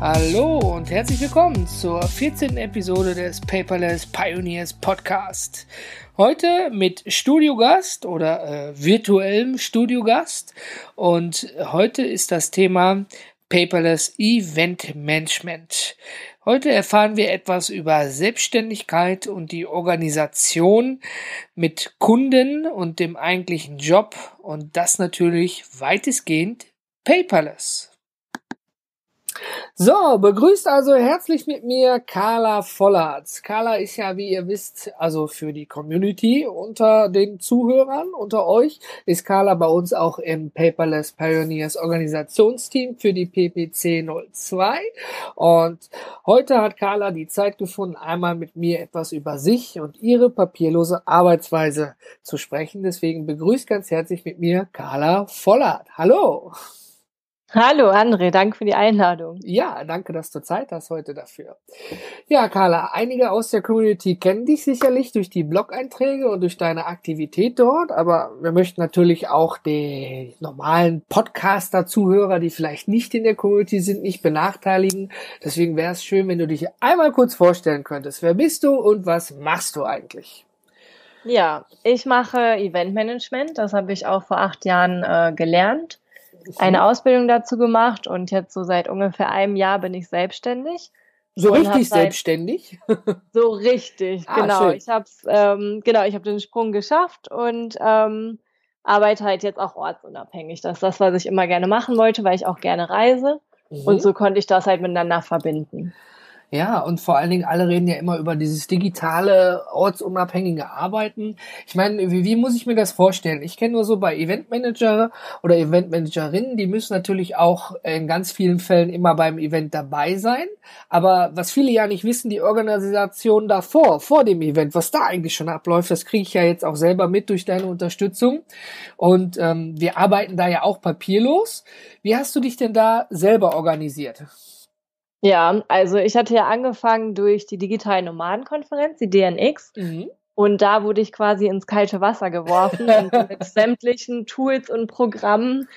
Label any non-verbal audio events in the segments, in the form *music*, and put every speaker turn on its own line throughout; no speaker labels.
Hallo und herzlich willkommen zur 14. Episode des Paperless Pioneers Podcast. Heute mit Studiogast oder äh, virtuellem Studiogast. Und heute ist das Thema Paperless Event Management. Heute erfahren wir etwas über Selbstständigkeit und die Organisation mit Kunden und dem eigentlichen Job und das natürlich weitestgehend paperless. So, begrüßt also herzlich mit mir Carla Vollerts. Carla ist ja, wie ihr wisst, also für die Community unter den Zuhörern, unter euch, ist Carla bei uns auch im Paperless Pioneers Organisationsteam für die PPC 02. Und heute hat Carla die Zeit gefunden, einmal mit mir etwas über sich und ihre papierlose Arbeitsweise zu sprechen. Deswegen begrüßt ganz herzlich mit mir Carla Vollert. Hallo!
Hallo André, danke für die Einladung.
Ja, danke, dass du Zeit hast heute dafür. Ja, Carla, einige aus der Community kennen dich sicherlich durch die Blog-Einträge und durch deine Aktivität dort, aber wir möchten natürlich auch die normalen Podcaster-Zuhörer, die vielleicht nicht in der Community sind, nicht benachteiligen. Deswegen wäre es schön, wenn du dich einmal kurz vorstellen könntest. Wer bist du und was machst du eigentlich?
Ja, ich mache Eventmanagement. Das habe ich auch vor acht Jahren äh, gelernt eine Ausbildung dazu gemacht und jetzt so seit ungefähr einem Jahr bin ich selbstständig.
So richtig selbstständig? *laughs*
So richtig, ah, genau. Schön. Ich habe ähm, genau, ich habe den Sprung geschafft und ähm, arbeite halt jetzt auch ortsunabhängig. Das ist das, was ich immer gerne machen wollte, weil ich auch gerne reise. Mhm. Und so konnte ich das halt miteinander verbinden.
Ja, und vor allen Dingen, alle reden ja immer über dieses digitale, ortsunabhängige Arbeiten. Ich meine, wie, wie muss ich mir das vorstellen? Ich kenne nur so bei Eventmanager oder Eventmanagerinnen, die müssen natürlich auch in ganz vielen Fällen immer beim Event dabei sein. Aber was viele ja nicht wissen, die Organisation davor, vor dem Event, was da eigentlich schon abläuft, das kriege ich ja jetzt auch selber mit durch deine Unterstützung. Und ähm, wir arbeiten da ja auch papierlos. Wie hast du dich denn da selber organisiert?
Ja, also ich hatte ja angefangen durch die digitale Nomadenkonferenz, die DNX. Mhm. Und da wurde ich quasi ins kalte Wasser geworfen und *laughs* mit sämtlichen Tools und Programmen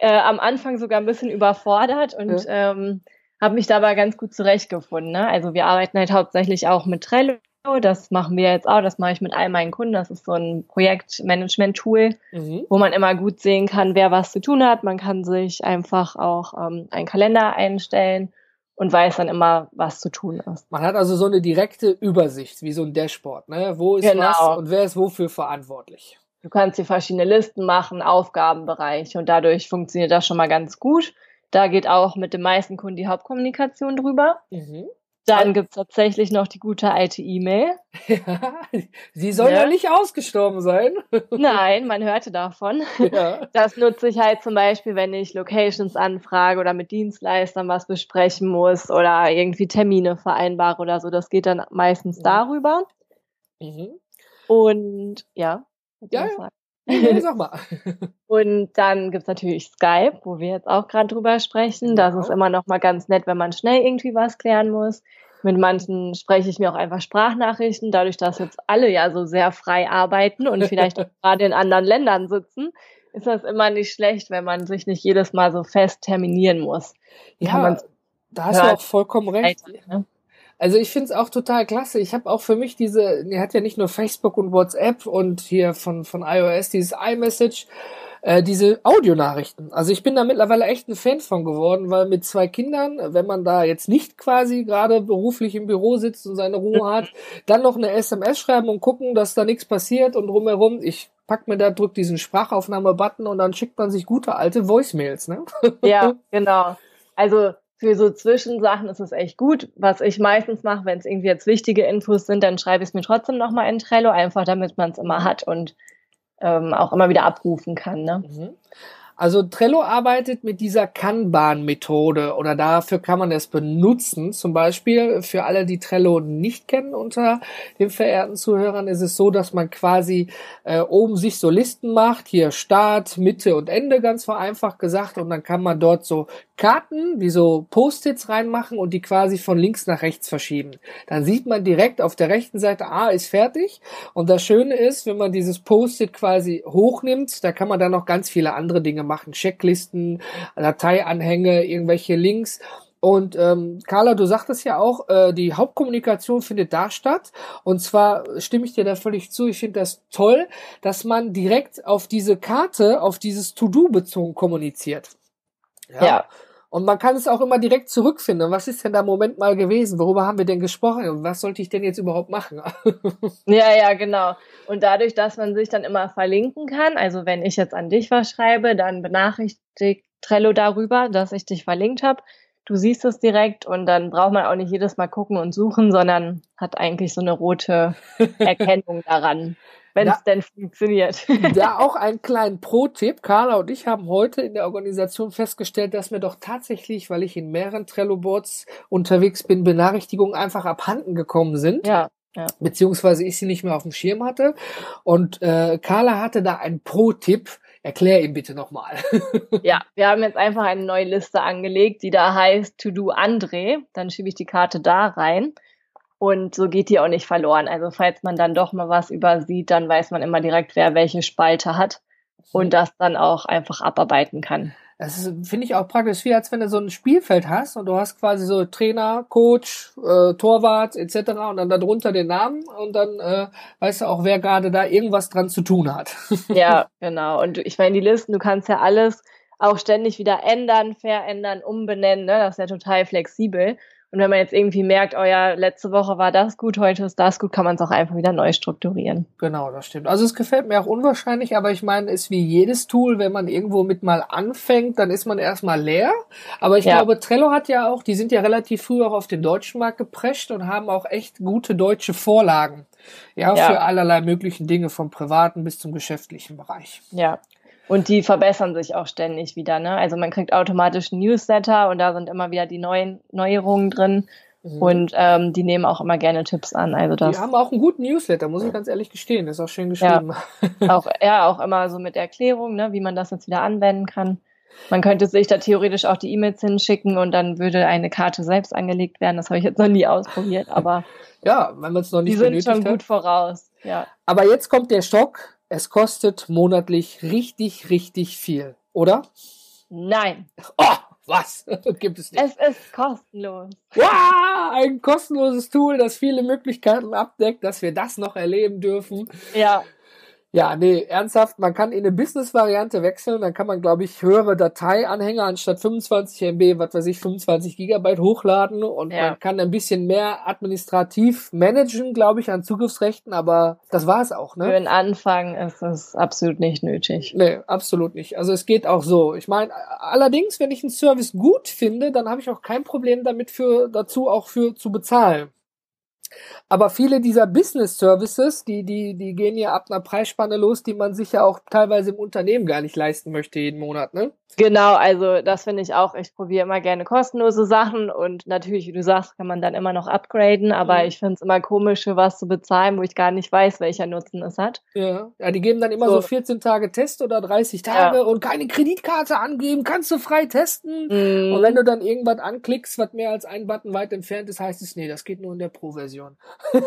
äh, am Anfang sogar ein bisschen überfordert und ja. ähm, habe mich dabei ganz gut zurechtgefunden. Ne? Also wir arbeiten halt hauptsächlich auch mit Trello. Das machen wir jetzt auch, das mache ich mit all meinen Kunden. Das ist so ein Projektmanagement-Tool, mhm. wo man immer gut sehen kann, wer was zu tun hat. Man kann sich einfach auch ähm, einen Kalender einstellen und weiß dann immer, was zu tun ist.
Man hat also so eine direkte Übersicht, wie so ein Dashboard, ne? Wo ist genau. was und wer ist wofür verantwortlich?
Du kannst dir verschiedene Listen machen, Aufgabenbereiche und dadurch funktioniert das schon mal ganz gut. Da geht auch mit den meisten Kunden die Hauptkommunikation drüber. Mhm. Dann gibt's tatsächlich noch die gute alte E-Mail.
Ja, *laughs* sie soll ja. ja nicht ausgestorben sein. *laughs*
Nein, man hörte davon. Ja. Das nutze ich halt zum Beispiel, wenn ich Locations anfrage oder mit Dienstleistern was besprechen muss oder irgendwie Termine vereinbare oder so. Das geht dann meistens mhm. darüber. Mhm. Und ja.
Ja, ja. Sag mal. *laughs*
Und dann gibt's natürlich Skype, wo wir jetzt auch gerade drüber sprechen. Das genau. ist immer noch mal ganz nett, wenn man schnell irgendwie was klären muss. Mit manchen spreche ich mir auch einfach Sprachnachrichten, dadurch, dass jetzt alle ja so sehr frei arbeiten und vielleicht *laughs* auch gerade in anderen Ländern sitzen, ist das immer nicht schlecht, wenn man sich nicht jedes Mal so fest terminieren muss.
Ja, da hast du auch vollkommen recht. Ne? Also ich finde es auch total klasse. Ich habe auch für mich diese, er hat ja nicht nur Facebook und WhatsApp und hier von, von iOS dieses iMessage, äh, diese Audionachrichten. Also ich bin da mittlerweile echt ein Fan von geworden, weil mit zwei Kindern, wenn man da jetzt nicht quasi gerade beruflich im Büro sitzt und seine Ruhe hat, *laughs* dann noch eine SMS schreiben und gucken, dass da nichts passiert und drumherum, ich pack mir da, drück diesen Sprachaufnahme-Button und dann schickt man sich gute alte Voicemails, ne?
Ja, *laughs* genau. Also für so Zwischensachen ist es echt gut. Was ich meistens mache, wenn es irgendwie jetzt wichtige Infos sind, dann schreibe ich es mir trotzdem nochmal in Trello, einfach damit man es immer hat und ähm, auch immer wieder abrufen kann. Ne? Mhm.
Also Trello arbeitet mit dieser Kanban-Methode oder dafür kann man es benutzen. Zum Beispiel für alle, die Trello nicht kennen unter den verehrten Zuhörern, ist es so, dass man quasi äh, oben sich so Listen macht, hier Start, Mitte und Ende ganz vereinfacht gesagt und dann kann man dort so Karten wie so Post-its reinmachen und die quasi von links nach rechts verschieben. Dann sieht man direkt auf der rechten Seite, ah, ist fertig. Und das Schöne ist, wenn man dieses Post-it quasi hochnimmt, da kann man dann noch ganz viele andere Dinge machen. Checklisten, Dateianhänge, irgendwelche Links. Und ähm, Carla, du sagtest ja auch, äh, die Hauptkommunikation findet da statt. Und zwar stimme ich dir da völlig zu. Ich finde das toll, dass man direkt auf diese Karte, auf dieses To-Do bezogen kommuniziert.
Ja. ja.
Und man kann es auch immer direkt zurückfinden. Was ist denn da im Moment mal gewesen? Worüber haben wir denn gesprochen? Was sollte ich denn jetzt überhaupt machen? *laughs*
ja, ja, genau. Und dadurch, dass man sich dann immer verlinken kann, also wenn ich jetzt an dich was schreibe, dann benachrichtigt Trello darüber, dass ich dich verlinkt habe. Du siehst es direkt und dann braucht man auch nicht jedes Mal gucken und suchen, sondern hat eigentlich so eine rote *laughs* Erkennung daran wenn es denn funktioniert. *laughs*
Da auch einen kleinen Pro-Tipp. Carla und ich haben heute in der Organisation festgestellt, dass mir doch tatsächlich, weil ich in mehreren Trello-Boards unterwegs bin, Benachrichtigungen einfach abhanden gekommen sind.
Ja. Ja.
Beziehungsweise ich sie nicht mehr auf dem Schirm hatte. Und äh, Carla hatte da einen Pro-Tipp. Erklär ihn bitte nochmal. *laughs*
ja, wir haben jetzt einfach eine neue Liste angelegt, die da heißt To Do André. Dann schiebe ich die Karte da rein. Und so geht die auch nicht verloren. Also falls man dann doch mal was übersieht, dann weiß man immer direkt, wer welche Spalte hat und das dann auch einfach abarbeiten kann.
Das finde ich auch praktisch, wie als wenn du so ein Spielfeld hast und du hast quasi so Trainer, Coach, äh, Torwart etc. und dann darunter den Namen und dann äh, weißt du auch, wer gerade da irgendwas dran zu tun hat. *laughs*
ja, genau. Und ich meine, die Listen, du kannst ja alles auch ständig wieder ändern, verändern, umbenennen. Ne? Das ist ja total flexibel. Und wenn man jetzt irgendwie merkt, oh ja, letzte Woche war das gut, heute ist das gut, kann man es auch einfach wieder neu strukturieren.
Genau, das stimmt. Also es gefällt mir auch unwahrscheinlich, aber ich meine, es ist wie jedes Tool, wenn man irgendwo mit mal anfängt, dann ist man erstmal leer. Aber ich ja. glaube, Trello hat ja auch, die sind ja relativ früh auch auf den deutschen Markt geprescht und haben auch echt gute deutsche Vorlagen. Ja, ja. für allerlei möglichen Dinge vom privaten bis zum geschäftlichen Bereich.
Ja, und die verbessern sich auch ständig wieder. Ne? Also man kriegt automatisch Newsletter und da sind immer wieder die neuen Neuerungen drin. Mhm. Und ähm, die nehmen auch immer gerne Tipps an. Also das,
die haben auch einen guten Newsletter, muss ich ganz ehrlich gestehen. ist auch schön geschrieben.
Ja, *laughs* auch, ja, auch *laughs* immer so mit Erklärung, ne, wie man das jetzt wieder anwenden kann. Man könnte sich da theoretisch auch die E-Mails hinschicken und dann würde eine Karte selbst angelegt werden. Das habe ich jetzt noch nie ausprobiert, aber *laughs*
ja, wenn man es noch nicht
die sind schon hat. gut voraus. Ja.
Aber jetzt kommt der Stock. Es kostet monatlich richtig, richtig viel, oder?
Nein.
Oh, was? *laughs* Gibt es nicht.
Es ist kostenlos.
Wow, ein kostenloses Tool, das viele Möglichkeiten abdeckt, dass wir das noch erleben dürfen.
Ja.
Ja, nee, ernsthaft, man kann in eine Business-Variante wechseln, dann kann man, glaube ich, höhere Dateianhänger anstatt 25 MB, was weiß ich, 25 Gigabyte hochladen und ja. man kann ein bisschen mehr administrativ managen, glaube ich, an Zugriffsrechten, aber das war es auch, ne?
Für den Anfang ist es absolut nicht nötig.
Nee, absolut nicht. Also es geht auch so. Ich meine, allerdings, wenn ich einen Service gut finde, dann habe ich auch kein Problem damit für, dazu auch für zu bezahlen. Aber viele dieser Business Services, die, die, die gehen ja ab einer Preisspanne los, die man sich ja auch teilweise im Unternehmen gar nicht leisten möchte jeden Monat, ne?
Genau, also das finde ich auch. Ich probiere immer gerne kostenlose Sachen und natürlich, wie du sagst, kann man dann immer noch upgraden, aber mhm. ich finde es immer komisch, für was zu bezahlen, wo ich gar nicht weiß, welcher Nutzen es hat.
Ja, ja die geben dann immer so, so 14 Tage Test oder 30 Tage ja. und keine Kreditkarte angeben, kannst du frei testen. Mhm. Und wenn du dann irgendwas anklickst, was mehr als ein Button weit entfernt ist, heißt es, nee, das geht nur in der Pro-Version.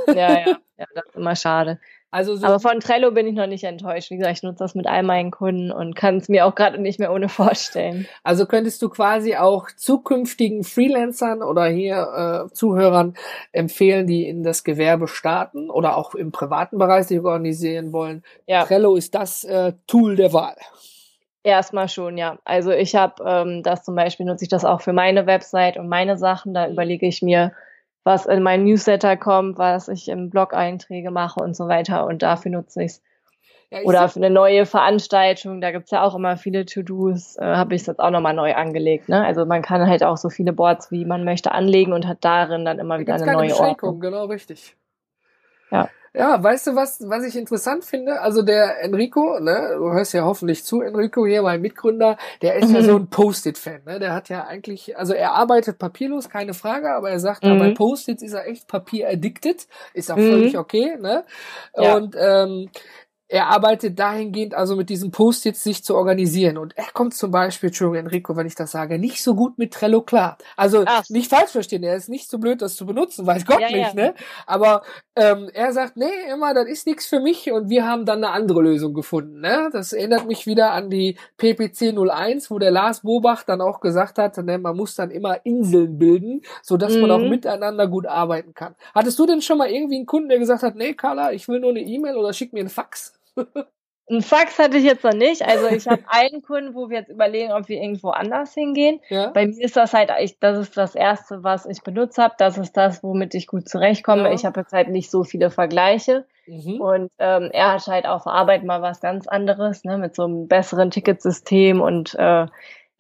Ja, ja, *laughs* ja, das ist immer schade. Also so Aber von Trello bin ich noch nicht enttäuscht. Wie gesagt, ich nutze das mit all meinen Kunden und kann es mir auch gerade nicht mehr ohne vorstellen.
Also könntest du quasi auch zukünftigen Freelancern oder hier äh, Zuhörern empfehlen, die in das Gewerbe starten oder auch im privaten Bereich sich organisieren wollen. Ja. Trello ist das äh, Tool der Wahl.
Erstmal schon, ja. Also ich habe ähm, das zum Beispiel nutze ich das auch für meine Website und meine Sachen. Da überlege ich mir, was in mein Newsletter kommt, was ich im Blog-Einträge mache und so weiter. Und dafür nutze ich es. Ja, Oder für eine neue Veranstaltung, da gibt's ja auch immer viele To-Dos, äh, habe ich es jetzt auch nochmal neu angelegt. Ne? Also man kann halt auch so viele Boards, wie man möchte, anlegen und hat darin dann immer wieder eine neue Ordnung.
Genau, richtig.
Ja.
Ja, weißt du was, was ich interessant finde? Also der Enrico, ne, du hörst ja hoffentlich zu, Enrico hier, mein Mitgründer, der ist mhm. ja so ein Post-it-Fan, ne? Der hat ja eigentlich, also er arbeitet papierlos, keine Frage, aber er sagt, mhm. bei Post-its ist er echt papier-addicted, ist auch mhm. völlig okay, ne? Ja. Und ähm, er arbeitet dahingehend also mit diesen Post-its sich zu organisieren. Und er kommt zum Beispiel, Entschuldigung, Enrico, wenn ich das sage, nicht so gut mit Trello klar. Also Ach. nicht falsch verstehen, er ist nicht so blöd, das zu benutzen, weiß Gott ja, nicht, ja. ne? Aber ähm, er sagt, nee, immer, das ist nichts für mich und wir haben dann eine andere Lösung gefunden. Ne? Das erinnert mich wieder an die PPC 01, wo der Lars Bobach dann auch gesagt hat, ne, man muss dann immer Inseln bilden, so dass mhm. man auch mhm. miteinander gut arbeiten kann. Hattest du denn schon mal irgendwie einen Kunden, der gesagt hat, nee, Carla, ich will nur eine E-Mail oder schick mir einen Fax?
Ein Fax hatte ich jetzt noch nicht. Also ich habe einen Kunden, wo wir jetzt überlegen, ob wir irgendwo anders hingehen. Ja. Bei mir ist das halt, ich, das ist das Erste, was ich benutzt habe. Das ist das, womit ich gut zurechtkomme. Ja. Ich habe jetzt halt nicht so viele Vergleiche. Mhm. Und ähm, er hat halt auf Arbeit mal was ganz anderes, ne, mit so einem besseren Ticketsystem und äh,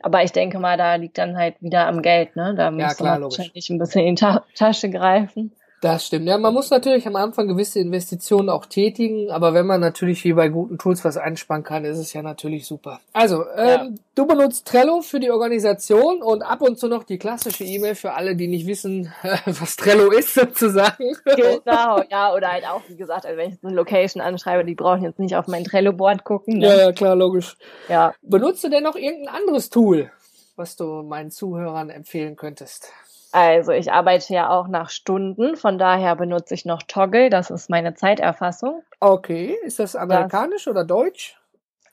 aber ich denke mal, da liegt dann halt wieder am Geld, ne? Da muss ja, man wahrscheinlich ein bisschen in die Ta Tasche greifen.
Das stimmt. Ja, man muss natürlich am Anfang gewisse Investitionen auch tätigen, aber wenn man natürlich wie bei guten Tools was einsparen kann, ist es ja natürlich super. Also, ähm, ja. du benutzt Trello für die Organisation und ab und zu noch die klassische E-Mail für alle, die nicht wissen, *laughs* was Trello ist sozusagen.
Genau, *laughs* ja, oder halt auch, wie gesagt, also wenn ich eine Location anschreibe, die brauchen jetzt nicht auf mein Trello-Board gucken.
Ne? Ja, ja, klar, logisch. Ja. Benutzt du denn noch irgendein anderes Tool, was du meinen Zuhörern empfehlen könntest?
Also ich arbeite ja auch nach Stunden, von daher benutze ich noch Toggle, das ist meine Zeiterfassung.
Okay, ist das amerikanisch das, oder deutsch?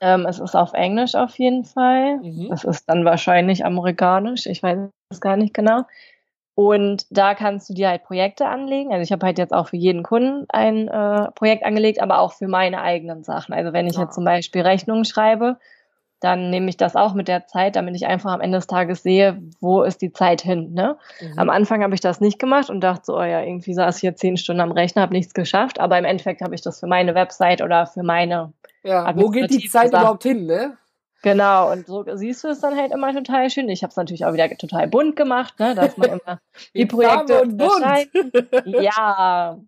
Ähm, es ist auf Englisch auf jeden Fall. Mhm. Es ist dann wahrscheinlich amerikanisch, ich weiß es gar nicht genau. Und da kannst du dir halt Projekte anlegen. Also ich habe halt jetzt auch für jeden Kunden ein äh, Projekt angelegt, aber auch für meine eigenen Sachen. Also wenn ich ja. jetzt zum Beispiel Rechnungen schreibe, dann nehme ich das auch mit der Zeit, damit ich einfach am Ende des Tages sehe, wo ist die Zeit hin. Ne? Mhm. Am Anfang habe ich das nicht gemacht und dachte so, oh ja, irgendwie saß ich hier zehn Stunden am Rechner, habe nichts geschafft, aber im Endeffekt habe ich das für meine Website oder für meine.
Ja, wo geht die Zeit Sachen. überhaupt hin, ne?
Genau, und so siehst du es dann halt immer total schön. Ich habe es natürlich auch wieder total bunt gemacht, ne, dass man immer *laughs* die Projekte und bunt. Ja,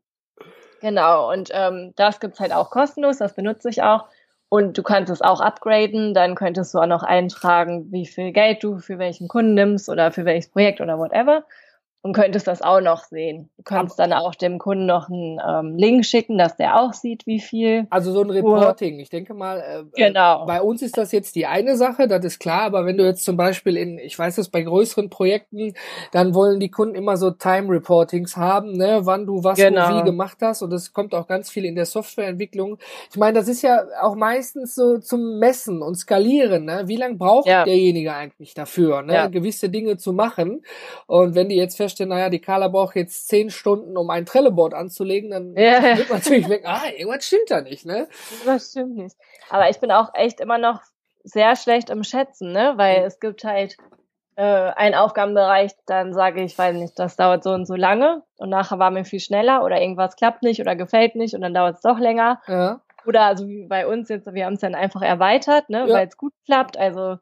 genau. Und ähm, das gibt's halt auch kostenlos, das benutze ich auch. Und du kannst es auch upgraden, dann könntest du auch noch eintragen, wie viel Geld du für welchen Kunden nimmst oder für welches Projekt oder whatever und könntest das auch noch sehen. Du kannst dann auch dem Kunden noch einen ähm, Link schicken, dass der auch sieht, wie viel.
Also so ein Reporting. Ich denke mal, äh, äh, genau. bei uns ist das jetzt die eine Sache, das ist klar, aber wenn du jetzt zum Beispiel in, ich weiß es, bei größeren Projekten, dann wollen die Kunden immer so Time-Reportings haben, ne, wann du was genau. wie gemacht hast und das kommt auch ganz viel in der Softwareentwicklung. Ich meine, das ist ja auch meistens so zum Messen und Skalieren, ne? Wie lange braucht ja. derjenige eigentlich dafür, ne, ja. gewisse Dinge zu machen? Und wenn die jetzt feststellen, naja, die Carla braucht jetzt zehn Stunden, um ein Trello-Board anzulegen, dann ja. wird man natürlich weg, ah, irgendwas stimmt da nicht, ne?
Das stimmt nicht. Aber ich bin auch echt immer noch sehr schlecht im Schätzen, ne? Weil mhm. es gibt halt äh, einen Aufgabenbereich, dann sage ich, weiß nicht, das dauert so und so lange und nachher war mir viel schneller oder irgendwas klappt nicht oder gefällt nicht und dann dauert es doch länger. Ja. Oder also wie bei uns jetzt, wir haben es dann einfach erweitert, ne, ja. weil es gut klappt. Also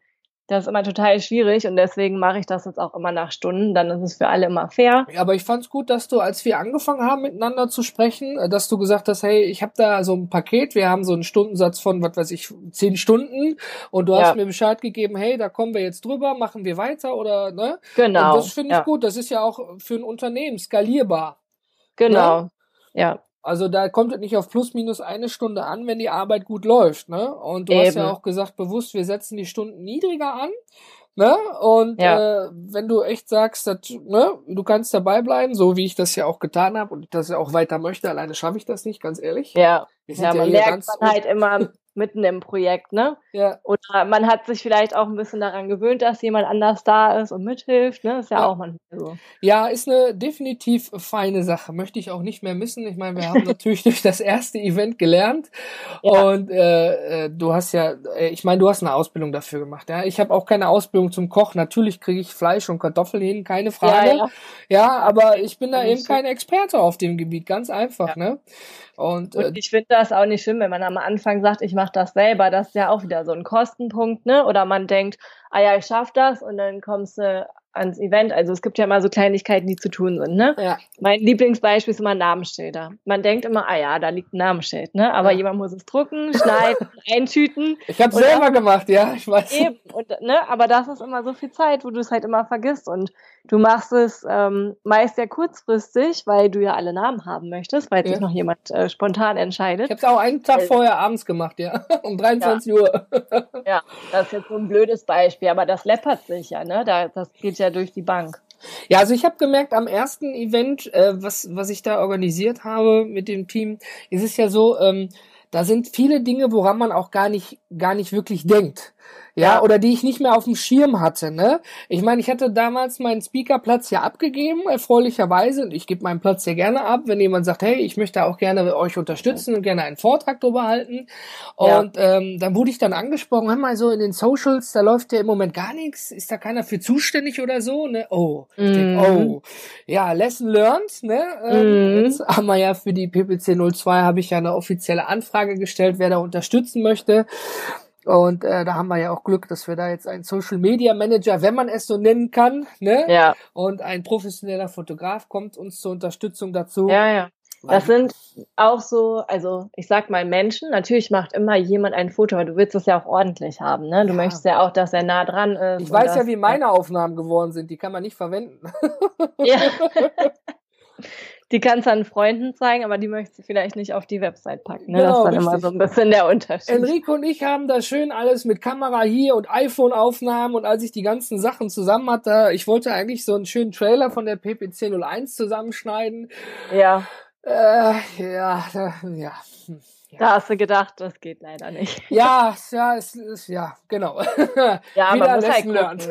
das ist immer total schwierig und deswegen mache ich das jetzt auch immer nach Stunden. Dann ist es für alle immer fair.
Aber ich fand es gut, dass du, als wir angefangen haben, miteinander zu sprechen, äh, dass du gesagt hast, hey, ich habe da so ein Paket, wir haben so einen Stundensatz von, was weiß ich, zehn Stunden und du ja. hast mir Bescheid gegeben, hey, da kommen wir jetzt drüber, machen wir weiter oder ne?
Genau.
Und das finde ich ja. gut. Das ist ja auch für ein Unternehmen skalierbar.
Genau. Ne? Ja.
Also da kommt es nicht auf plus minus eine Stunde an, wenn die Arbeit gut läuft, ne? Und du Eben. hast ja auch gesagt, bewusst, wir setzen die Stunden niedriger an, ne? Und ja. äh, wenn du echt sagst, dass, ne, du kannst dabei bleiben, so wie ich das ja auch getan habe und das ja auch weiter möchte, alleine schaffe ich das nicht, ganz ehrlich.
Ja, ja, man ja merkt man halt immer, mitten im Projekt, ne? Ja. Oder man hat sich vielleicht auch ein bisschen daran gewöhnt, dass jemand anders da ist und mithilft, ne? Ist ja, ja. auch manchmal so.
Ja, ist eine definitiv feine Sache. Möchte ich auch nicht mehr missen. Ich meine, wir haben *laughs* natürlich durch das erste Event gelernt ja. und äh, äh, du hast ja, äh, ich meine, du hast eine Ausbildung dafür gemacht, ja? Ich habe auch keine Ausbildung zum Koch. Natürlich kriege ich Fleisch und Kartoffeln hin, keine Frage. Ja, ja. ja aber ich bin da eben kein Experte auf dem Gebiet, ganz einfach, ne?
Und, äh, und ich finde das auch nicht schlimm, wenn man am Anfang sagt, ich mache das selber. Das ist ja auch wieder so ein Kostenpunkt, ne? Oder man denkt, ah ja, ich schaff das und dann kommst du ans Event. Also es gibt ja immer so Kleinigkeiten, die zu tun sind. Ne? Ja. Mein Lieblingsbeispiel ist immer Namensschilder. Man denkt immer, ah ja, da liegt ein Namensschild, ne? Aber ja. jemand muss es drucken, schneiden, *laughs* eintüten.
Ich habe selber auch, gemacht, ja, ich weiß.
Eben. Und, ne? Aber das ist immer so viel Zeit, wo du es halt immer vergisst. Und du machst es ähm, meist sehr kurzfristig, weil du ja alle Namen haben möchtest, weil ja. sich noch jemand äh, spontan entscheidet.
Ich habe es auch einen Tag also, vorher abends gemacht, ja. *laughs* Um 23 Uhr.
ja, das ist jetzt so ein blödes Beispiel, aber das läppert sich ja, ne? Da, das geht ja durch die Bank.
Ja, also ich habe gemerkt, am ersten Event, äh, was, was ich da organisiert habe mit dem Team, ist es ja so, ähm, da sind viele Dinge, woran man auch gar nicht, gar nicht wirklich denkt ja, oder die ich nicht mehr auf dem Schirm hatte, ne? Ich meine, ich hatte damals meinen Speakerplatz ja abgegeben, erfreulicherweise, und ich gebe meinen Platz sehr gerne ab, wenn jemand sagt, hey, ich möchte auch gerne euch unterstützen und gerne einen Vortrag darüber halten. Und ja. ähm, dann wurde ich dann angesprochen, hör mal so in den Socials, da läuft ja im Moment gar nichts, ist da keiner für zuständig oder so, ne? Oh, mm. denk, mhm. oh, ja, Lesson learned, ne? Ähm, mm. Jetzt haben wir ja für die PPC 02 habe ich ja eine offizielle Anfrage gestellt, wer da unterstützen möchte. Und äh, da haben wir ja auch Glück, dass wir da jetzt einen Social Media Manager, wenn man es so nennen kann, ne? Ja. Und ein professioneller Fotograf kommt uns zur Unterstützung dazu.
Ja, ja. Das sind auch so, also ich sag mal Menschen, natürlich macht immer jemand ein Foto, aber du willst es ja auch ordentlich haben, ne? Du ja. möchtest ja auch, dass er nah dran ist.
Ich weiß ja, wie meine Aufnahmen geworden sind, die kann man nicht verwenden.
Ja. *laughs* *laughs* die kannst du an Freunden zeigen, aber die möchtest du vielleicht nicht auf die Website packen. Ne? Genau, das ist dann richtig. immer so ein bisschen der Unterschied.
Enrico und ich haben da schön alles mit Kamera hier und iPhone-Aufnahmen und als ich die ganzen Sachen zusammen hatte, ich wollte eigentlich so einen schönen Trailer von der PPC 01 zusammenschneiden.
Ja.
Äh, ja, ja.
Da hast du gedacht, das geht leider nicht.
Ja, *laughs* ja, es ist, ja, genau. *laughs*
Ja, Wieder man muss halt lernt.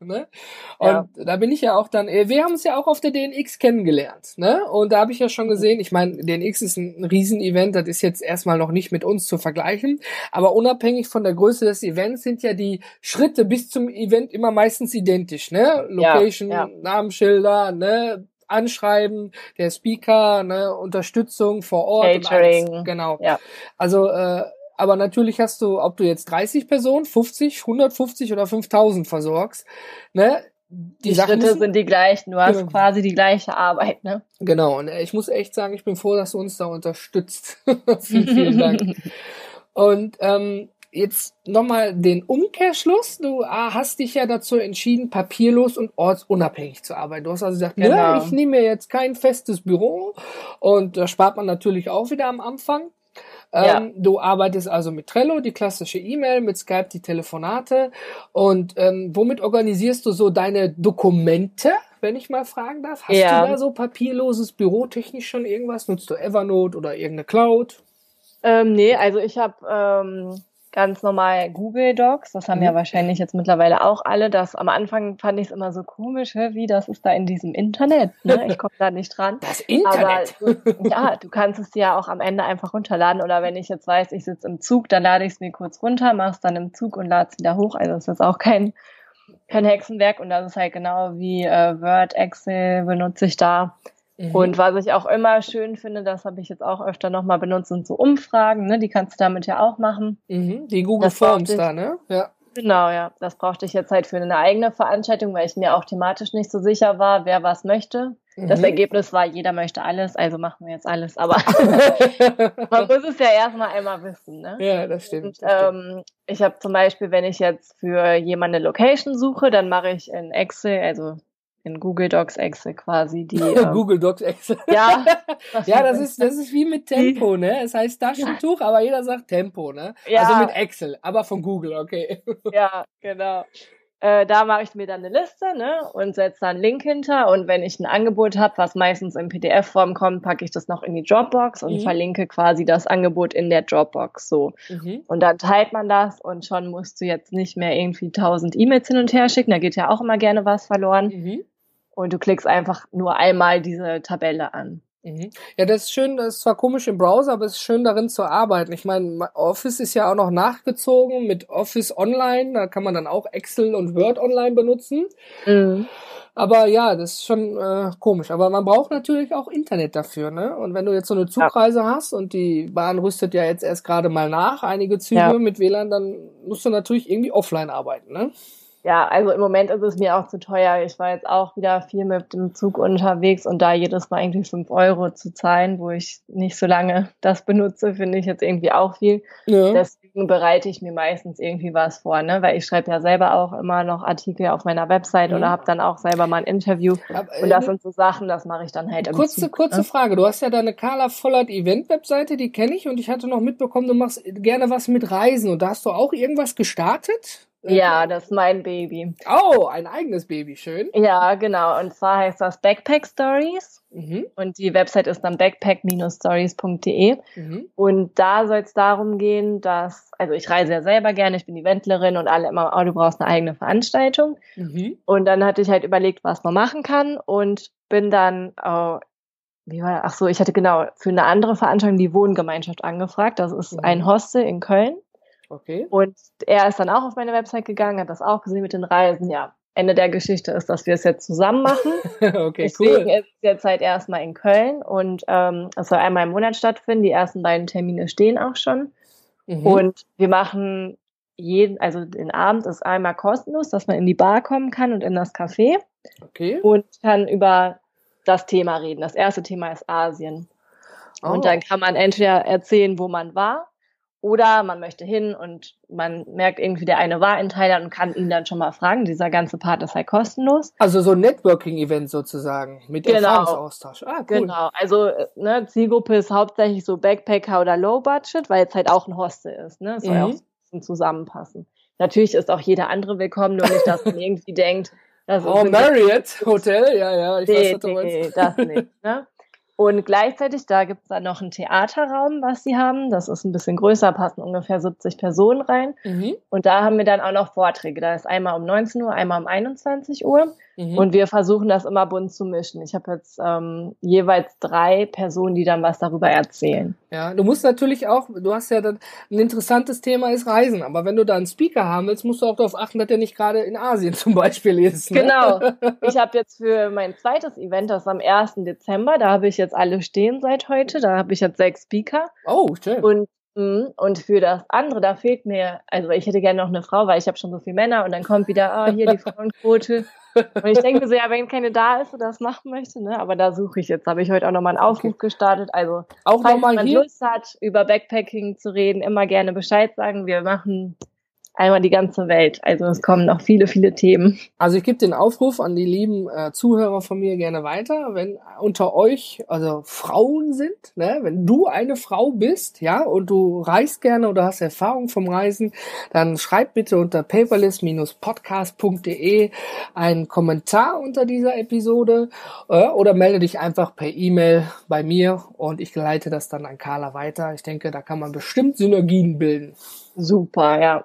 ne? *laughs* Und ja. da bin ich ja auch dann, äh, wir haben es ja auch auf der DNX kennengelernt, ne? Und da habe ich ja schon gesehen, ich meine, DNX ist ein Riesenevent, das ist jetzt erstmal noch nicht mit uns zu vergleichen, aber unabhängig von der Größe des Events sind ja die Schritte bis zum Event immer meistens identisch, ne? Location, ja, ja. Namensschilder, ne? Anschreiben, der Speaker, ne, Unterstützung vor Ort.
Catering. Und
alles. Genau. Ja. Also, äh, aber natürlich hast du, ob du jetzt 30 Personen, 50, 150 oder 5000 versorgst, ne,
die, die Schritte müssen, sind die gleichen, du hast genau. quasi die gleiche Arbeit, ne?
Genau, und äh, ich muss echt sagen, ich bin froh, dass du uns da unterstützt. *laughs* vielen, vielen Dank. *laughs* Und ähm, jetzt nochmal den Umkehrschluss. Du ah, hast dich ja dazu entschieden, papierlos und ortsunabhängig zu arbeiten. Du hast also gesagt, genau. ne, ich nehme mir jetzt kein festes Büro und da spart man natürlich auch wieder am Anfang. Ja. Ähm, du arbeitest also mit Trello, die klassische E-Mail, mit Skype die Telefonate. Und ähm, womit organisierst du so deine Dokumente, wenn ich mal fragen darf? Hast ja. du da so papierloses Büro technisch schon irgendwas? Nutzt du Evernote oder irgendeine Cloud?
Ähm, nee, also ich habe ähm, ganz normal Google Docs. Das haben mhm. ja wahrscheinlich jetzt mittlerweile auch alle. Das am Anfang fand ich es immer so komisch, wie das ist da in diesem Internet. Ne? Ich komme da nicht dran.
Das Internet.
Aber du, ja, du kannst es ja auch am Ende einfach runterladen. Oder wenn ich jetzt weiß, ich sitze im Zug, dann lade ich es mir kurz runter, mache es dann im Zug und lade es wieder hoch. Also das ist auch kein kein Hexenwerk und das ist halt genau wie äh, Word, Excel benutze ich da. Mhm. Und was ich auch immer schön finde, das habe ich jetzt auch öfter nochmal benutzt, sind so Umfragen, ne? Die kannst du damit ja auch machen.
Mhm. Die Google das Forms ich, da, ne?
Ja. Genau, ja. Das brauchte ich jetzt halt für eine eigene Veranstaltung, weil ich mir auch thematisch nicht so sicher war, wer was möchte. Mhm. Das Ergebnis war, jeder möchte alles, also machen wir jetzt alles. Aber *laughs* man muss es ja erstmal einmal wissen. Ne?
Ja, das stimmt. Und,
das stimmt. Ähm, ich habe zum Beispiel, wenn ich jetzt für jemanden eine Location suche, dann mache ich in Excel, also in Google Docs Excel quasi die *laughs*
ähm, Google Docs Excel.
Ja, *laughs*
ja, das ist das ist wie mit Tempo, ne? Es heißt Taschentuch, aber jeder sagt Tempo, ne? Ja. Also mit Excel, aber von Google, okay. *laughs*
Ja, genau. Äh, da mache ich mir dann eine Liste ne, und setze da einen Link hinter. Und wenn ich ein Angebot habe, was meistens in PDF-Form kommt, packe ich das noch in die Dropbox und mhm. verlinke quasi das Angebot in der Dropbox. So. Mhm. Und dann teilt man das und schon musst du jetzt nicht mehr irgendwie tausend E-Mails hin und her schicken. Da geht ja auch immer gerne was verloren. Mhm und du klickst einfach nur einmal diese Tabelle an.
Mhm. Ja, das ist schön, das ist zwar komisch im Browser, aber es ist schön darin zu arbeiten. Ich meine, Office ist ja auch noch nachgezogen mit Office Online, da kann man dann auch Excel und Word Online benutzen. Mhm. Aber ja, das ist schon äh, komisch. Aber man braucht natürlich auch Internet dafür, ne? Und wenn du jetzt so eine Zugreise ja. hast und die Bahn rüstet ja jetzt erst gerade mal nach, einige Züge ja. mit WLAN, dann musst du natürlich irgendwie offline arbeiten, ne?
Ja, also im Moment ist es mir auch zu teuer. Ich war jetzt auch wieder viel mit dem Zug unterwegs und da jedes Mal irgendwie fünf Euro zu zahlen, wo ich nicht so lange das benutze, finde ich jetzt irgendwie auch viel. Ja. Deswegen bereite ich mir meistens irgendwie was vor, ne? Weil ich schreibe ja selber auch immer noch Artikel auf meiner Website mhm. oder habe dann auch selber mal ein Interview. Aber, und das äh, sind so Sachen, das mache ich dann halt
im Kurze, Zug, kurze ne? Frage. Du hast ja deine Carla Vollert Event-Webseite, die kenne ich und ich hatte noch mitbekommen, du machst gerne was mit Reisen und da hast du auch irgendwas gestartet?
Ja, das ist mein Baby.
Oh, ein eigenes Baby, schön.
Ja, genau. Und zwar heißt das Backpack Stories. Mhm. Und die Website ist dann backpack-stories.de. Mhm. Und da soll es darum gehen, dass, also ich reise ja selber gerne, ich bin Eventlerin und alle immer, oh, du brauchst eine eigene Veranstaltung. Mhm. Und dann hatte ich halt überlegt, was man machen kann und bin dann, oh, wie war, ach so, ich hatte genau für eine andere Veranstaltung die Wohngemeinschaft angefragt. Das ist ein mhm. Hostel in Köln. Okay. Und er ist dann auch auf meine Website gegangen, hat das auch gesehen mit den Reisen. Ja, Ende der Geschichte ist, dass wir es jetzt zusammen machen. *laughs* okay, Deswegen cool. ist es jetzt halt erstmal in Köln und ähm, es soll einmal im Monat stattfinden. Die ersten beiden Termine stehen auch schon. Mhm. Und wir machen jeden, also den Abend ist einmal kostenlos, dass man in die Bar kommen kann und in das Café. Okay. Und kann über das Thema reden. Das erste Thema ist Asien. Oh. Und dann kann man entweder erzählen, wo man war oder man möchte hin und man merkt irgendwie, der eine war in Thailand und kann ihn dann schon mal fragen. Dieser ganze Part ist halt kostenlos.
Also so ein Networking-Event sozusagen mit genau. Erfahrungsaustausch. Ah,
cool. Genau. Also ne, Zielgruppe ist hauptsächlich so Backpacker oder Low Budget, weil jetzt halt auch ein Hostel ist. Ne? Soll mhm. auch ein zusammenpassen. Natürlich ist auch jeder andere willkommen, nur nicht, dass man irgendwie denkt,
das *laughs* oh, Marriott Hotel, ja, ja, ich
nee, weiß, was du nee, meinst. das nicht. *laughs* Ne? Und gleichzeitig, da gibt es dann noch einen Theaterraum, was sie haben. Das ist ein bisschen größer, passen ungefähr 70 Personen rein. Mhm. Und da haben wir dann auch noch Vorträge. Da ist einmal um 19 Uhr, einmal um 21 Uhr. Mhm. Und wir versuchen das immer bunt zu mischen. Ich habe jetzt ähm, jeweils drei Personen, die dann was darüber erzählen.
Ja, du musst natürlich auch, du hast ja dann, ein interessantes Thema ist Reisen, aber wenn du da einen Speaker haben willst, musst du auch darauf achten, dass der nicht gerade in Asien *laughs* zum Beispiel ist.
Ne? Genau. *laughs* Ich habe jetzt für mein zweites Event, das ist am 1. Dezember, da habe ich jetzt alle stehen seit heute, da habe ich jetzt sechs Speaker.
Oh, schön.
Und. Und für das andere, da fehlt mir, also ich hätte gerne noch eine Frau, weil ich habe schon so viele Männer und dann kommt wieder, ah, oh, hier die *laughs* Frauenquote. und ich denke so, ja, wenn keine da ist oder das machen möchte, ne, aber da suche ich jetzt. Habe ich heute auch nochmal einen Aufruf okay. gestartet. Also,
auch falls man
hier? Lust hat, über Backpacking zu reden, immer gerne Bescheid sagen. Wir machen einmal die ganze Welt. Also es kommen noch viele, viele Themen.
Also ich gebe den Aufruf an die lieben äh, Zuhörer von mir gerne weiter, wenn unter euch also Frauen sind, ne, wenn du eine Frau bist, ja, und du reist gerne oder hast Erfahrung vom Reisen, dann schreib bitte unter paperless-podcast.de einen Kommentar unter dieser Episode äh, oder melde dich einfach per E-Mail bei mir und ich leite das dann an Carla weiter. Ich denke, da kann man bestimmt Synergien bilden.
Super, ja.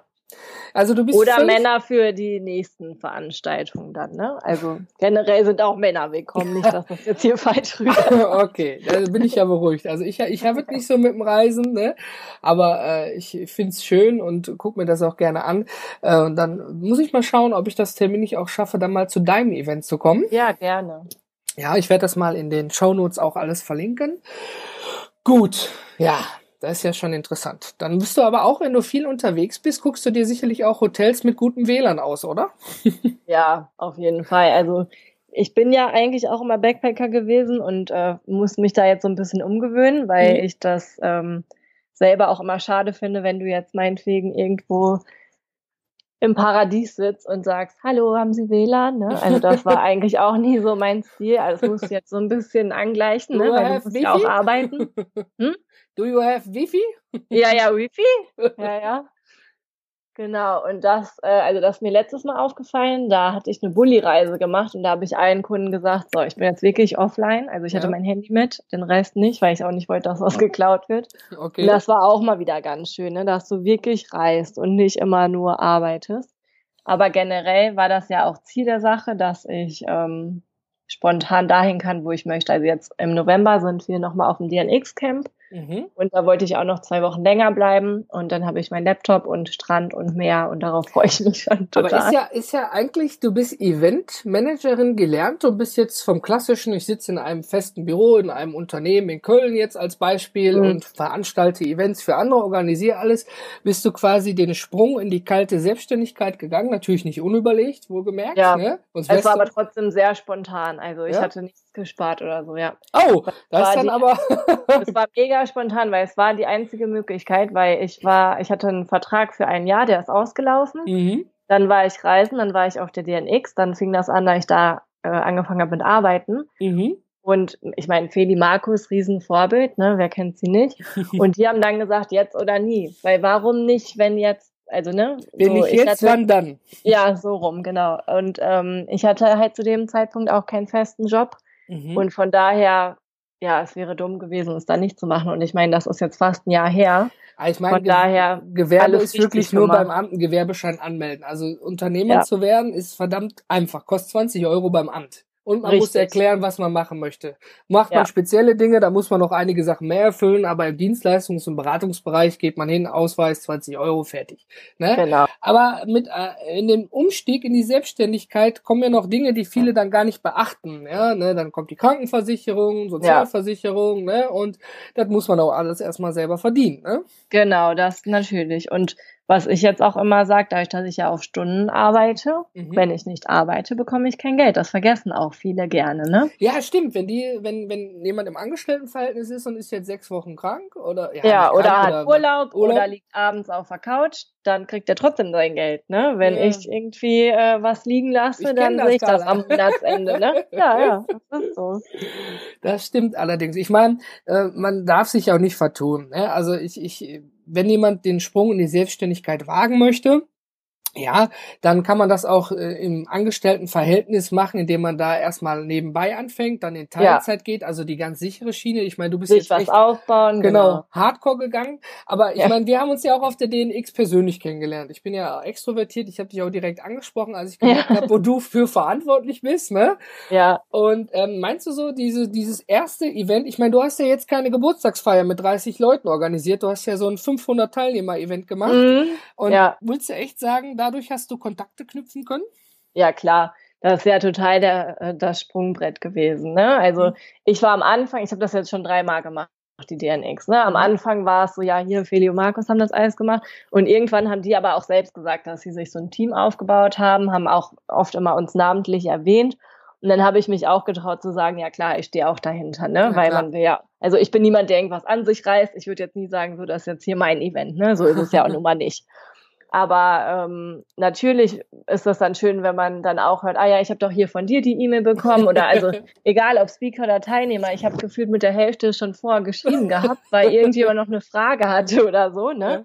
Also du bist
Oder Männer für die nächsten Veranstaltungen dann, ne? Also generell sind auch Männer willkommen, nicht, dass das jetzt hier falsch rüber. *laughs*
okay, da bin ich ja beruhigt. Also ich, ich habe nicht so mit dem Reisen, ne? Aber äh, ich find's schön und guck mir das auch gerne an. Äh, und dann muss ich mal schauen, ob ich das Termin nicht auch schaffe, dann mal zu deinem Event zu kommen.
Ja, gerne.
Ja, ich werde das mal in den Show Notes auch alles verlinken. Gut, ja, das ist ja schon interessant. Dann bist du aber auch, wenn du viel unterwegs bist, guckst du dir sicherlich auch Hotels mit gutem WLAN aus, oder? *laughs*
ja, auf jeden Fall. Also ich bin ja eigentlich auch immer Backpacker gewesen und äh, muss mich da jetzt so ein bisschen umgewöhnen, weil mhm. ich das ähm, selber auch immer schade finde, wenn du jetzt meinetwegen irgendwo im Paradies sitzt und sagst, hallo, haben Sie WLAN? Ne? Also das war *laughs* eigentlich auch nie so mein Stil. Also das muss ich jetzt so ein bisschen angleichen, ne? weil du musst ja auch arbeiten. *laughs*
Hm? Do you have Wifi?
Ja, ja, Wifi. *laughs* Ja, ja. Genau, und das, äh, also das ist mir letztes Mal aufgefallen, da hatte ich eine Bulli-Reise gemacht und da habe ich allen Kunden gesagt, so, ich bin jetzt wirklich offline, also ich ja. hatte mein Handy mit, den Rest nicht, weil ich auch nicht wollte, dass was geklaut wird. Okay. Und das war auch mal wieder ganz schön, ne, dass du wirklich reist und nicht immer nur arbeitest. Aber generell war das ja auch Ziel der Sache, dass ich ähm, spontan dahin kann, wo ich möchte. Also jetzt im November sind wir nochmal auf dem DNX-Camp Mhm. Und da wollte ich auch noch zwei Wochen länger bleiben. Und dann habe ich meinen Laptop und Strand und Meer und darauf *laughs* freue ich mich schon total.
Aber ist ja, ist ja eigentlich, du bist Eventmanagerin gelernt und bist jetzt vom klassischen, ich sitze in einem festen Büro, in einem Unternehmen in Köln jetzt als Beispiel mhm. und veranstalte Events für andere, organisiere alles. Bist du quasi den Sprung in die kalte Selbstständigkeit gegangen? Natürlich nicht unüberlegt, wohlgemerkt.
Ja, ne? es war aber trotzdem sehr spontan. Also ich ja? hatte nichts gespart oder so, ja.
Oh, das, das ist dann die, aber. *laughs*
das war mega spontan, weil es war die einzige Möglichkeit, weil ich war, ich hatte einen Vertrag für ein Jahr, der ist ausgelaufen. Mhm. Dann war ich reisen, dann war ich auf der DNX, dann fing das an, da ich da äh, angefangen habe mit Arbeiten. Mhm. Und ich meine, Feli Markus, Riesenvorbild, ne? Wer kennt sie nicht? *laughs* Und die haben dann gesagt, jetzt oder nie. Weil warum nicht, wenn jetzt, also ne?
Wenn so, nicht jetzt, hatte, wann dann?
Ja, so rum, genau. Und ähm, ich hatte halt zu dem Zeitpunkt auch keinen festen Job. Mhm. Und von daher, ja, es wäre dumm gewesen, es dann nicht zu machen. Und ich meine, das ist jetzt fast ein Jahr her.
Ah, ich meine, von daher Gewerbe ist wirklich nur beim Amt einen Gewerbeschein anmelden. Also Unternehmer ja. zu werden ist verdammt einfach. Kostet 20 Euro beim Amt und man Richtig. muss erklären, was man machen möchte. Macht ja. man spezielle Dinge, da muss man noch einige Sachen mehr erfüllen, aber im Dienstleistungs- und Beratungsbereich geht man hin, Ausweis 20 Euro, fertig. Ne? Genau. Aber mit äh, in dem Umstieg in die Selbstständigkeit kommen ja noch Dinge, die viele dann gar nicht beachten. Ja, ne? Dann kommt die Krankenversicherung, Sozialversicherung, ja. ne? Und das muss man auch alles erstmal selber verdienen. Ne?
Genau, das natürlich. Und was ich jetzt auch immer sage, dadurch, dass ich ja auf Stunden arbeite, mhm. wenn ich nicht arbeite, bekomme ich kein Geld. Das vergessen auch viele gerne, ne?
Ja, stimmt. Wenn die, wenn, wenn jemand im Angestelltenverhältnis ist und ist jetzt sechs Wochen krank oder
ja, ja oder hat oder Urlaub, Urlaub, oder liegt abends auf der Couch, dann kriegt er trotzdem sein Geld, ne? Wenn ja. ich irgendwie äh, was liegen lasse, dann sehe ich das am Monatsende, ne? *laughs* Ja, ja, das ist so.
Das stimmt allerdings. Ich meine, äh, man darf sich auch nicht vertun. Ne? Also ich, ich wenn jemand den Sprung in die Selbstständigkeit wagen möchte, ja, dann kann man das auch äh, im Angestelltenverhältnis machen, indem man da erstmal nebenbei anfängt, dann in Teilzeit ja. geht, also die ganz sichere Schiene. Ich meine, du bist
Sich
jetzt
was
echt,
aufbauen,
genau, genau, Hardcore gegangen. Aber ich ja. meine, wir haben uns ja auch auf der DNX persönlich kennengelernt. Ich bin ja extrovertiert, ich habe dich auch direkt angesprochen, als ich gemerkt ja. habe, wo du für verantwortlich bist, ne?
Ja.
Und ähm, meinst du so, diese, dieses erste Event, ich meine, du hast ja jetzt keine Geburtstagsfeier mit 30 Leuten organisiert, du hast ja so ein 500 Teilnehmer-Event gemacht. Mhm. Und ja. willst du echt sagen, dadurch hast du Kontakte knüpfen können?
Ja, klar. Das ist ja total der, äh, das Sprungbrett gewesen. Ne? Also mhm. ich war am Anfang, ich habe das jetzt schon dreimal gemacht, die DNX. Ne? Am mhm. Anfang war es so, ja, hier, Feli und Markus haben das alles gemacht. Und irgendwann haben die aber auch selbst gesagt, dass sie sich so ein Team aufgebaut haben, haben auch oft immer uns namentlich erwähnt. Und dann habe ich mich auch getraut zu sagen, ja klar, ich stehe auch dahinter, ne? Ja, Weil man will ja, also ich bin niemand, der irgendwas an sich reißt. Ich würde jetzt nie sagen, so, das ist jetzt hier mein Event, ne? So ist es ja auch nun mal nicht. Aber ähm, natürlich ist das dann schön, wenn man dann auch hört, ah ja, ich habe doch hier von dir die E-Mail bekommen oder also *laughs* egal ob Speaker oder Teilnehmer, ich habe gefühlt mit der Hälfte schon vorher geschrieben gehabt, weil *laughs* irgendjemand noch eine Frage hatte oder so, ne? Ja.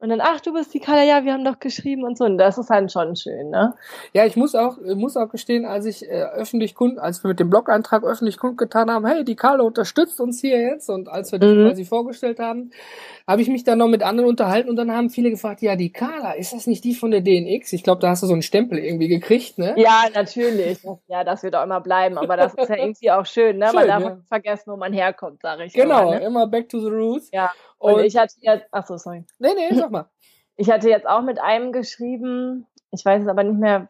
Und dann, ach, du bist die Carla, ja, wir haben doch geschrieben und so. Und das ist halt schon schön, ne?
Ja, ich muss auch, muss auch gestehen, als ich äh, öffentlich kund, als wir mit dem Blog-Eintrag öffentlich kundgetan haben, hey, die Carla unterstützt uns hier jetzt und als wir die mhm. quasi vorgestellt haben, habe ich mich dann noch mit anderen unterhalten und dann haben viele gefragt, ja, die Carla, ist das nicht die von der DNX? Ich glaube, da hast du so einen Stempel irgendwie gekriegt, ne?
Ja, natürlich. Ja, das wird auch immer bleiben, aber das ist ja irgendwie auch schön, ne? Schön, man darf ja. vergessen, wo man herkommt, sage ich.
Genau, immer, ne? immer back to the roots.
Ja. Und, und ich hatte jetzt, ach so, sorry.
Nee, nee, sag mal. *laughs*
Ich hatte jetzt auch mit einem geschrieben, ich weiß es aber nicht mehr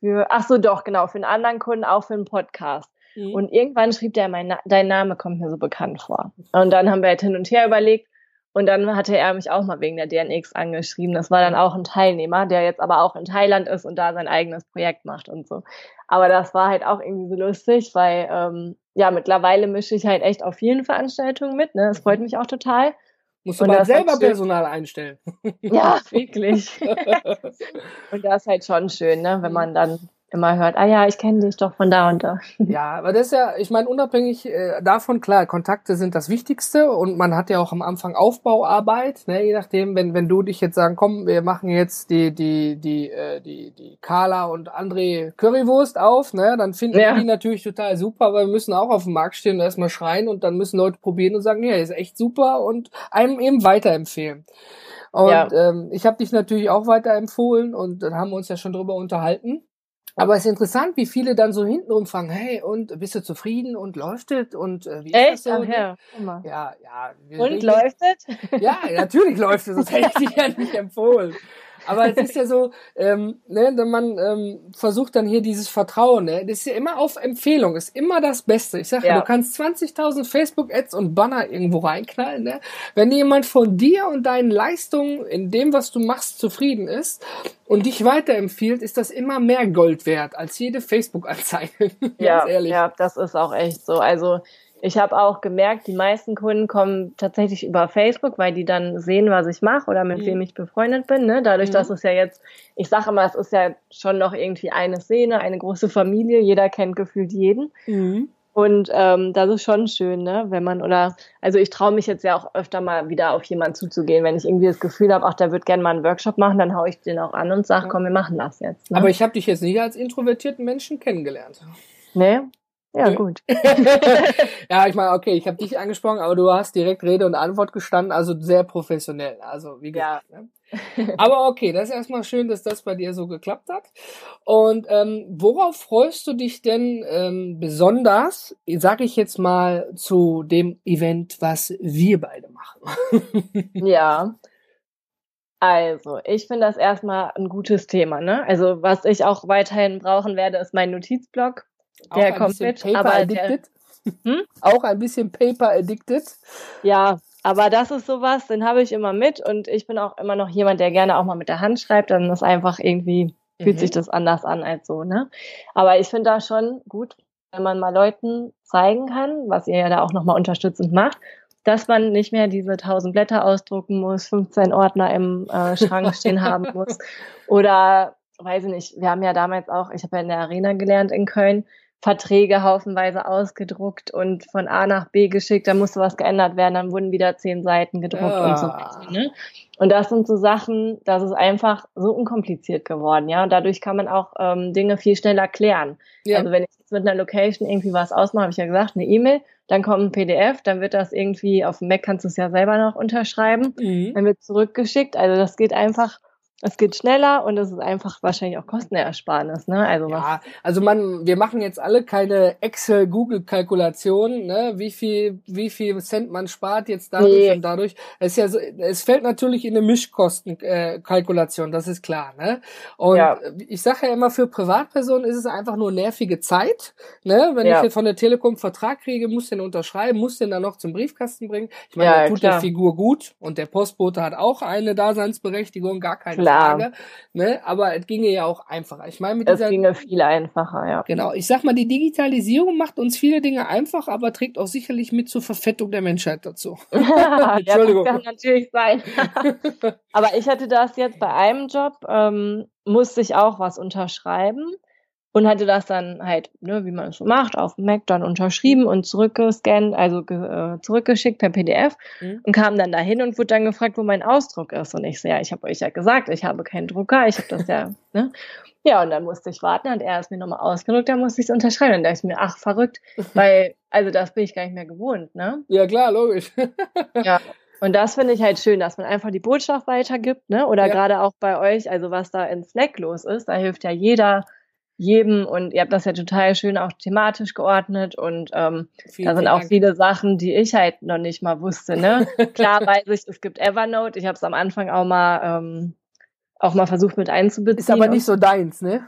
für, ach so, doch, genau, für einen anderen Kunden, auch für einen Podcast. Mhm. Und irgendwann schrieb der, mein, dein Name kommt mir so bekannt vor. Und dann haben wir halt hin und her überlegt. Und dann hatte er mich auch mal wegen der DNX angeschrieben. Das war dann auch ein Teilnehmer, der jetzt aber auch in Thailand ist und da sein eigenes Projekt macht und so. Aber das war halt auch irgendwie so lustig, weil ähm, ja, mittlerweile mische ich halt echt auf vielen Veranstaltungen mit. Ne? Das freut mich auch total.
Musst du mal selber Personal einstellen.
Ja, *laughs* wirklich. *laughs* und das ist halt schon schön, ne, wenn man dann immer hört, ah ja, ich kenne dich doch von da und da. *laughs*
Ja, aber das ist ja, ich meine, unabhängig äh, davon, klar, Kontakte sind das Wichtigste und man hat ja auch am Anfang Aufbauarbeit, ne, je nachdem, wenn, wenn du dich jetzt sagen, komm, wir machen jetzt die, die, die, äh, die, die Carla und André Currywurst auf, ne, dann finden ja. die natürlich total super, aber wir müssen auch auf dem Markt stehen und erstmal schreien und dann müssen Leute probieren und sagen, ja, ist echt super und einem eben weiterempfehlen. Und ja. ähm, ich habe dich natürlich auch weiterempfohlen und dann haben wir uns ja schon drüber unterhalten. Aber es ist interessant, wie viele dann so hintenrum fragen, hey, und bist du zufrieden und läuft es? Und äh, wie
Echt?
ist das so?
Ach, ja, immer.
ja, ja.
Und
reden-
läuft es?
Ja, natürlich läuft es, das hätte ich dir ja nicht *laughs* empfohlen. Aber es ist ja so, ähm, ne, wenn man ähm, versucht dann hier dieses Vertrauen, ne, das ist ja immer auf Empfehlung, ist immer das Beste. Ich sage ja. Du kannst 20.000 Facebook-Ads und Banner irgendwo reinknallen, ne? Wenn jemand von dir und deinen Leistungen in dem, was du machst, zufrieden ist und dich weiterempfiehlt, ist das immer mehr Gold wert als jede Facebook-Anzeige. *laughs*
Ja,
ehrlich.
ja, das ist auch echt so. Also ich habe auch gemerkt, die meisten Kunden kommen tatsächlich über Facebook, weil die dann sehen, was ich mache oder mit
Mhm.
wem ich befreundet bin. Ne? Dadurch,
Mhm.
dass es ja jetzt, ich sage immer, es ist ja schon noch irgendwie eine Szene, eine große Familie, jeder kennt gefühlt jeden.
Mhm.
Und ähm, das ist schon schön, ne? wenn man oder also ich traue mich jetzt ja auch öfter mal wieder auf jemanden zuzugehen, wenn ich irgendwie das Gefühl habe, ach, der wird gerne mal einen Workshop machen, dann hau ich den auch an und sag,
Ja.
komm, wir machen das jetzt. Ne?
Aber ich habe dich jetzt nicht als introvertierten Menschen kennengelernt.
ne? Ja,
Nö.
gut. *laughs*
Ja, ich meine, okay, ich habe dich angesprochen, aber du hast direkt Rede und Antwort gestanden, also sehr professionell. Also wie gesagt. Ne? Aber okay, das ist erstmal schön, dass das bei dir so geklappt hat. Und ähm, worauf freust du dich denn ähm, besonders, sage ich jetzt mal, zu dem Event, was wir beide machen? *laughs*
Ja. Also, ich finde das erstmal ein gutes Thema, ne? Also, was ich auch weiterhin brauchen werde, ist mein Notizblock. Der kommt mit, aber der-
addicted.
Hm?
Auch ein bisschen Paper addicted.
Ja, aber das ist sowas, den habe ich immer mit und ich bin auch immer noch jemand, der gerne auch mal mit der Hand schreibt, dann ist einfach irgendwie, fühlt
Mhm.
sich das anders an als so, ne? Aber ich finde da schon gut, wenn man mal Leuten zeigen kann, was ihr ja da auch nochmal unterstützend macht, dass man nicht mehr diese 1000 Blätter ausdrucken muss, 15 Ordner im äh, Schrank stehen *laughs* haben muss. Oder, weiß ich nicht, wir haben ja damals auch, ich habe ja in der Arena gelernt in Köln, Verträge haufenweise ausgedruckt und von A nach B geschickt, da musste was geändert werden, dann wurden wieder zehn Seiten gedruckt und so
Ah.
weiter. Ne? Und das sind so Sachen, das ist einfach so unkompliziert geworden, ja. Und dadurch kann man auch ähm, Dinge viel schneller klären.
Ja.
Also wenn ich jetzt mit einer Location irgendwie was ausmache, habe ich ja gesagt, eine E-Mail, dann kommt ein PDF, dann wird das irgendwie, auf dem Mac kannst du es ja selber noch unterschreiben,
Mhm.
dann wird zurückgeschickt. Also das geht einfach, es geht schneller und es ist einfach wahrscheinlich auch Kostenersparnis, ne? Also was
Ja, also man, wir machen jetzt alle keine Excel-Google-Kalkulation, ne, wie viel, wie viel Cent man spart jetzt dadurch
Nee.
und dadurch. Es ist ja so, es fällt natürlich in eine Mischkosten-Kalkulation, das ist klar, ne. Und
Ja.
ich sage ja immer, für Privatpersonen ist es einfach nur nervige Zeit, ne. Wenn
Ja.
ich jetzt von der Telekom Vertrag kriege, muss den unterschreiben, muss den dann noch zum Briefkasten bringen. Ich meine,
Ja,
der tut
klar.
der Figur gut und der Postbote hat auch eine Daseinsberechtigung, gar keine
Klar.
Frage, ne. Aber es ginge ja auch einfacher. Ich meine, mit
es
dieser
ginge viel einfacher, ja.
Genau, ich sag mal, die Digitalisierung macht uns viele Dinge einfach, aber trägt auch sicherlich mit zur Verfettung der Menschheit dazu. *laughs* *laughs*
ja,
Entschuldigung.
das kann natürlich sein. *laughs* Aber ich hatte das jetzt bei einem Job, ähm, musste ich auch was unterschreiben und hatte das dann halt, ne, wie man es so macht, auf dem Mac dann unterschrieben und zurückgescannt, also äh, zurückgeschickt per PDF
Mhm.
und kam dann dahin und wurde dann gefragt, wo mein Ausdruck ist. Und ich so, ja, ich habe euch ja gesagt, ich habe keinen Drucker, ich habe das ja, *laughs* ne? Ja, und dann musste ich warten und er ist mir nochmal ausgedruckt, dann musste ich es unterschreiben. Dann dachte ich mir, ach, verrückt, *laughs* weil, also das bin ich gar nicht mehr gewohnt, ne?
Ja, klar, logisch. *laughs*
Ja. Und das finde ich halt schön, dass man einfach die Botschaft weitergibt, ne? Oder
Ja.
gerade auch bei euch, also was da in Slack los ist, da hilft ja jeder jedem und ihr habt das ja total schön auch thematisch geordnet und ähm,
Vielen,
da sind auch
Dank.
viele Sachen, die ich halt noch nicht mal wusste, ne? *laughs* Klar weiß ich, es gibt Evernote, ich habe es am Anfang auch mal ähm, auch mal versucht mit einzubeziehen.
Ist aber nicht so deins, ne?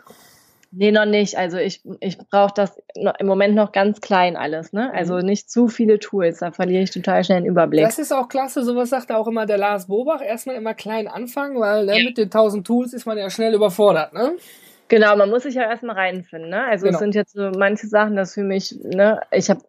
Nee, noch nicht. Also ich, ich brauche das im Moment noch ganz klein alles, ne? Also
Mhm.
nicht zu viele Tools, da verliere ich total schnell den Überblick.
Das ist auch klasse, sowas sagt auch immer der Lars Bobach. Erstmal immer klein anfangen, weil ne, mit den tausend Tools ist man ja schnell überfordert, ne?
Genau, man muss sich ja erstmal reinfinden, ne? Also
Genau.
es sind jetzt so manche Sachen, das für mich, ne, ich habe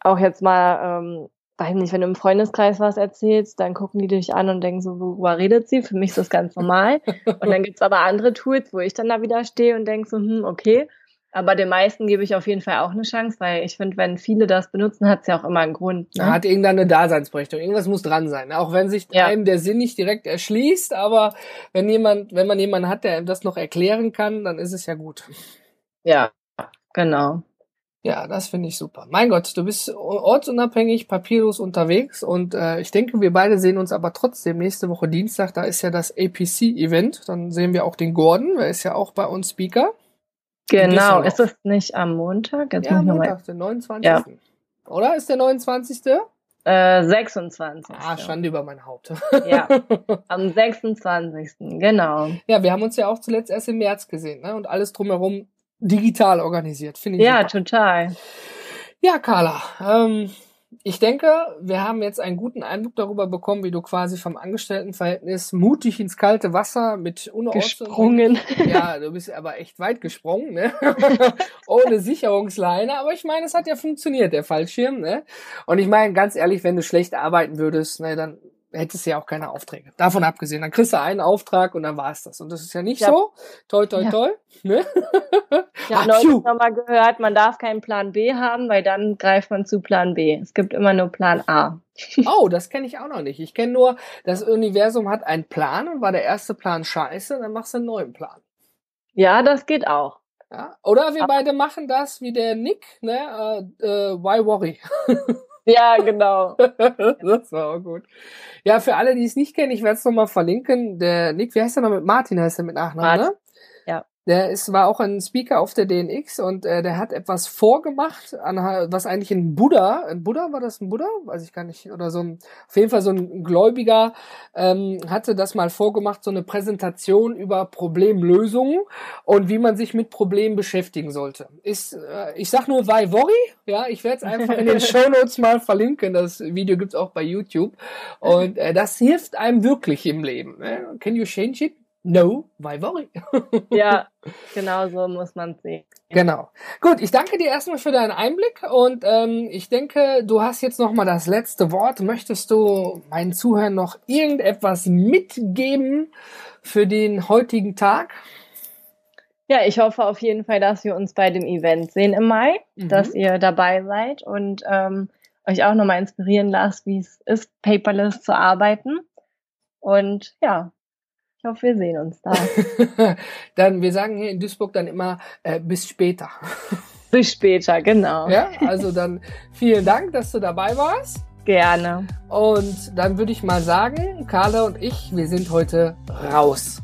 auch jetzt mal, ähm, weiß nicht, wenn du im Freundeskreis was erzählst, dann gucken die dich an und denken so, worüber redet sie? Für mich ist das ganz normal. *laughs* und dann gibt's aber andere Tools, wo ich dann da wieder stehe und denke so, hm, okay. Aber den meisten gebe ich auf jeden Fall auch eine Chance, weil ich finde, wenn viele das benutzen, hat's ja auch immer einen Grund. Ne?
Hat irgendeine Daseinsberechtigung. Irgendwas muss dran sein. ne? Auch wenn sich
Ja.
einem der Sinn nicht direkt erschließt, aber wenn jemand, wenn man jemanden hat, der einem das noch erklären kann, dann ist es ja gut.
Ja, genau.
Ja, das finde ich super. Mein Gott, du bist ortsunabhängig, papierlos unterwegs und äh, ich denke, wir beide sehen uns aber trotzdem nächste Woche Dienstag. Da ist ja das APC-Event. Dann sehen wir auch den Gordon, der ist ja auch bei uns Speaker.
Genau, ist es nicht am Montag?
Jetzt ja, Montag, den 29. Ja. Oder ist der 29.?
Äh, 26.
Ah, Schande über mein Haupt.
ja, *laughs* am 26. Genau.
Ja, wir haben uns ja auch zuletzt erst im März gesehen, ne? Und alles drumherum digital organisiert, finde ich.
Ja, super. total.
Ja, Carla, ähm, ich denke, wir haben jetzt einen guten Eindruck darüber bekommen, wie du quasi vom Angestelltenverhältnis mutig ins kalte Wasser mit.
Gesprungen.
Ja, du bist aber echt weit gesprungen, ne? *laughs* Ohne Sicherungsleine. Aber ich meine, es hat ja funktioniert, der Fallschirm, ne? Und ich meine, ganz ehrlich, wenn du schlecht arbeiten würdest, ne, dann hättest du ja auch keine Aufträge. Davon abgesehen, dann kriegst du einen Auftrag und dann war es das. Und das ist ja nicht ja. so. Toi, toi, ja. toi. Ne?
Ich habe neulich nochmal gehört, man darf keinen Plan B haben, weil dann greift man zu Plan B. Es gibt immer nur Plan A. *laughs*
Oh, das kenne ich auch noch nicht. Ich kenne nur, das Universum hat einen Plan und war der erste Plan scheiße, dann machst du einen neuen Plan.
Ja, das geht auch.
Ja? Oder wir beide machen das wie der Nick, ne? Uh, uh, why worry? *laughs*
Ja, genau. *laughs*
das war auch gut. Ja, für alle, die es nicht kennen, ich werde es nochmal verlinken. Der Nick, wie heißt der noch mit Martin, heißt er mit Nachnamen, ne? Der ist, war auch ein Speaker auf der DNX und äh, der hat etwas vorgemacht, an, was eigentlich ein Buddha, ein Buddha, war das ein Buddha? Weiß ich gar nicht. Oder so ein, auf jeden Fall so ein Gläubiger ähm, hatte das mal vorgemacht, so eine Präsentation über Problemlösungen und wie man sich mit Problemen beschäftigen sollte. Ist, äh, ich sag nur why worry, ja, ich werde es einfach in den *laughs* Show Notes mal verlinken. Das Video gibt's auch bei YouTube. Und äh, das hilft einem wirklich im Leben. Ne? Can you change it? No, why worry?
ja, *laughs* genau so muss man sehen.
Genau. Gut, ich danke dir erstmal für deinen Einblick und ähm, ich denke, du hast jetzt noch mal das letzte Wort. Möchtest du meinen Zuhörern noch irgendetwas mitgeben für den heutigen Tag?
Ja, ich hoffe auf jeden Fall, dass wir uns bei dem Event sehen im Mai, mhm. dass ihr dabei seid und ähm, euch auch nochmal inspirieren lasst, wie es ist, paperless zu arbeiten. Und ja, ich hoffe, wir sehen uns da. *laughs*
dann, wir sagen hier in Duisburg dann immer äh, bis später. *laughs*
bis später, genau.
Ja, also dann vielen Dank, dass du dabei warst.
Gerne.
Und dann würde ich mal sagen, Carla und ich, wir sind heute raus.